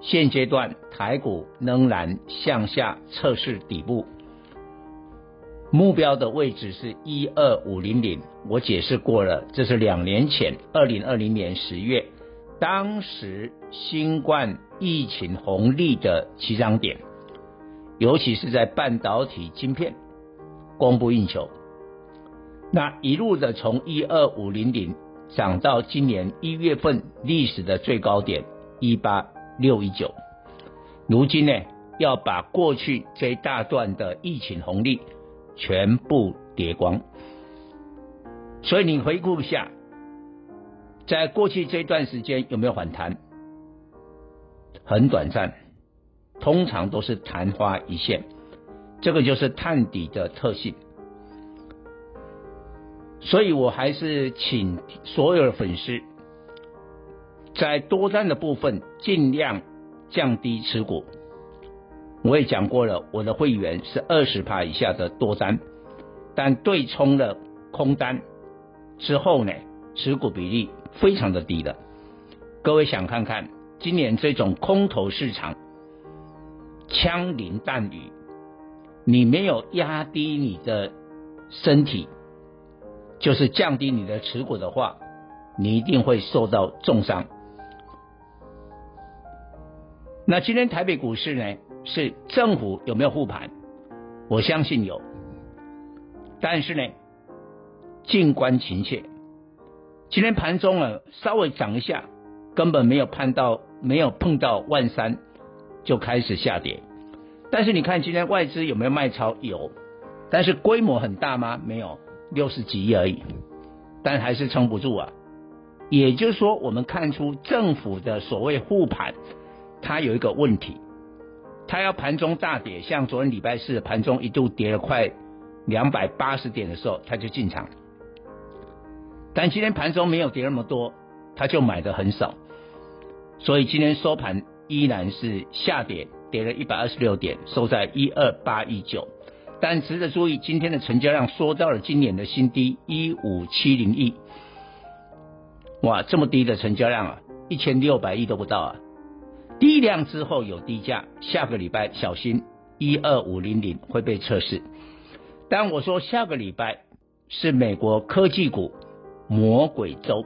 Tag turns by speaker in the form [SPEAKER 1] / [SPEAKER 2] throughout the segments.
[SPEAKER 1] 现阶段台股仍然向下测试底部，目标的位置是一二五零零。我解释过了，这是两年前二零二零年十月，当时新冠疫情红利的起涨点，尤其是在半导体晶片供不应求。那一路的从一二五零零涨到今年一月份历史的最高点一八六一九，如今呢要把过去这一大段的疫情红利全部跌光，所以你回顾一下，在过去这段时间有没有反弹？很短暂，通常都是昙花一现，这个就是探底的特性。所以我还是请所有的粉丝，在多单的部分尽量降低持股。我也讲过了，我的会员是二十趴以下的多单，但对冲了空单之后呢，持股比例非常的低的。各位想看看今年这种空头市场，枪林弹雨，你没有压低你的身体。就是降低你的持股的话，你一定会受到重伤。那今天台北股市呢，是政府有没有护盘？我相信有，但是呢，静观情切。今天盘中啊，稍微涨一下，根本没有碰到，没有碰到万三，就开始下跌。但是你看今天外资有没有卖超？有，但是规模很大吗？没有。六十几亿而已，但还是撑不住啊。也就是说，我们看出政府的所谓护盘，它有一个问题，它要盘中大跌，像昨天礼拜四盘中一度跌了快两百八十点的时候，它就进场。但今天盘中没有跌那么多，它就买的很少，所以今天收盘依然是下跌，跌了一百二十六点，收在一二八一九。但值得注意，今天的成交量缩到了今年的新低一五七零亿，哇，这么低的成交量啊，一千六百亿都不到啊！低量之后有低价，下个礼拜小心一二五零零会被测试。但我说下个礼拜是美国科技股魔鬼周，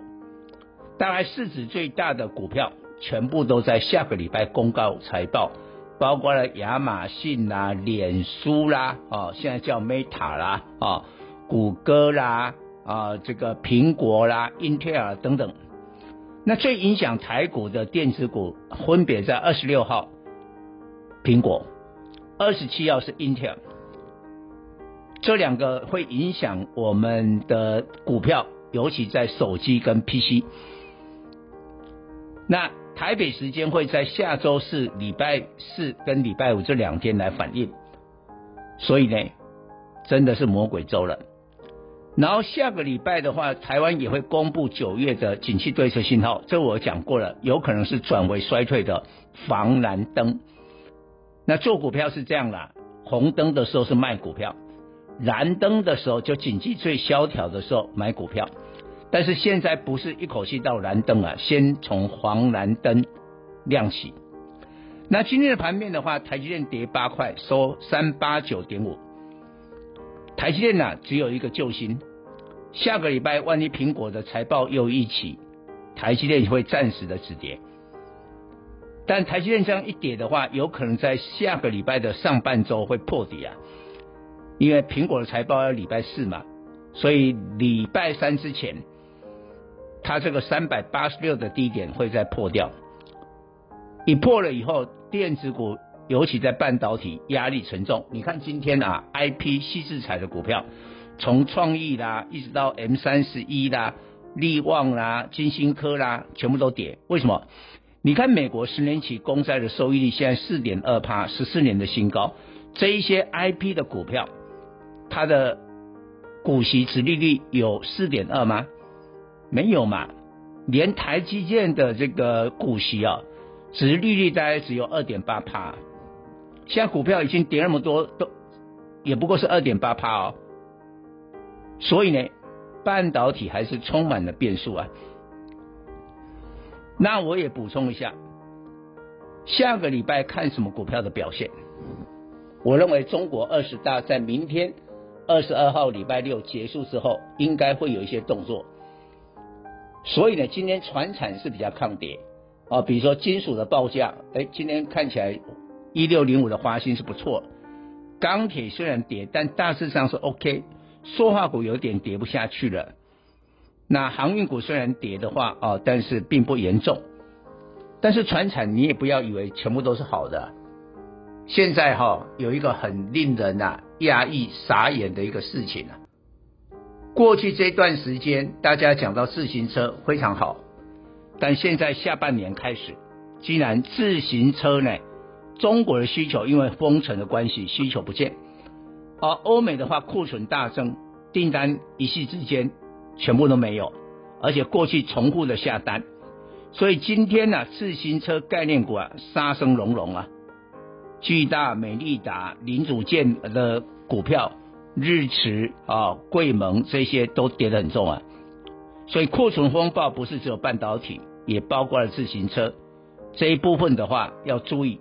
[SPEAKER 1] 当然市值最大的股票全部都在下个礼拜公告财报。包括了亚马逊啦、脸书啦，哦，现在叫 Meta 啦，哦，谷歌啦，啊，这个苹果啦、英特尔等等。那最影响台股的电子股，分别在二十六号，苹果，二十七号是 Intel，，这两个会影响我们的股票，尤其在手机跟 PC。那台北时间会在下周四、礼拜四跟礼拜五这两天来反应，所以呢，真的是魔鬼周了。然后下个礼拜的话，台湾也会公布九月的景气对策信号，这我讲过了，有可能是转为衰退的防蓝灯。那做股票是这样啦，红灯的时候是卖股票，蓝灯的时候就景气最萧条的时候买股票。但是现在不是一口气到蓝灯啊，先从黄蓝灯亮起。那今天的盘面的话，台积电跌八块，收三八九点五。台积电呢，只有一个救星，下个礼拜万一苹果的财报又一起，台积电会暂时的止跌。但台积电这样一跌的话，有可能在下个礼拜的上半周会破底啊，因为苹果的财报要礼拜四嘛，所以礼拜三之前，它这个三百八十六的低点会再破掉。一破了以后，电子股尤其在半导体压力沉重。你看今天啊，IP 矽智财的股票，从创意啦，一直到 M 三十一啦、力旺啦、金星科啦，全部都跌。为什么？你看美国十年期公债的收益率现在四点二趴，十四年的新高。这一些 IP 的股票，它的股息殖利率有四点二吗？没有嘛。连台积电的这个股息啊。殖利率大概只有二点八趴，现在股票已经跌那么多，都也不过是二点八趴哦。所以呢，半导体还是充满了变数啊。那我也补充一下，下个礼拜看什么股票的表现？我认为中国二十大在明天二十二号礼拜六结束之后，应该会有一些动作。所以呢，今天传产是比较抗跌。啊，比如说金属的报价，哎，今天看起来一六零五的华兴是不错。钢铁虽然跌，但大致上是 OK。塑化股有点跌不下去了。那航运股虽然跌的话，啊，但是并不严重。但是船产你也不要以为全部都是好的。现在哈有一个很令人啊压抑、傻眼的一个事情啊。过去这段时间大家讲到自行车非常好。但现在下半年开始，既然自行车呢，中国的需求因为封城的关系需求不见，而欧美的话库存大增，订单一夕之间全部都没有，而且过去重复的下单，所以今天呢、啊，自行车概念股啊杀声隆隆啊，巨大、美利达、零组件的股票，日驰啊、桂盟这些都跌得很重啊。所以库存风暴不是只有半导体，也包括了自行车。这一部分的话，要注意